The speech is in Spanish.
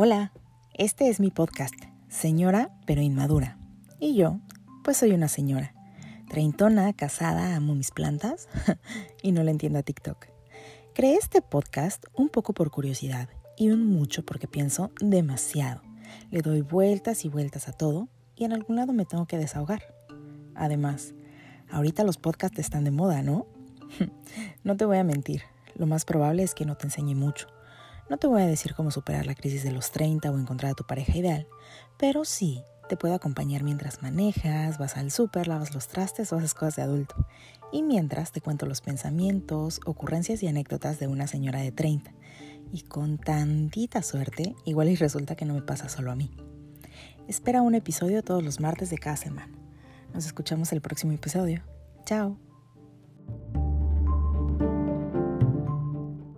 Hola, este es mi podcast, Señora pero Inmadura. Y yo, pues soy una señora. Treintona, casada, amo mis plantas y no le entiendo a TikTok. Creé este podcast un poco por curiosidad y un mucho porque pienso demasiado. Le doy vueltas y vueltas a todo y en algún lado me tengo que desahogar. Además, ahorita los podcasts están de moda, ¿no? no te voy a mentir, lo más probable es que no te enseñe mucho. No te voy a decir cómo superar la crisis de los 30 o encontrar a tu pareja ideal, pero sí te puedo acompañar mientras manejas, vas al súper, lavas los trastes o haces cosas de adulto. Y mientras te cuento los pensamientos, ocurrencias y anécdotas de una señora de 30. Y con tantita suerte, igual y resulta que no me pasa solo a mí. Espera un episodio todos los martes de cada semana. Nos escuchamos el próximo episodio. Chao.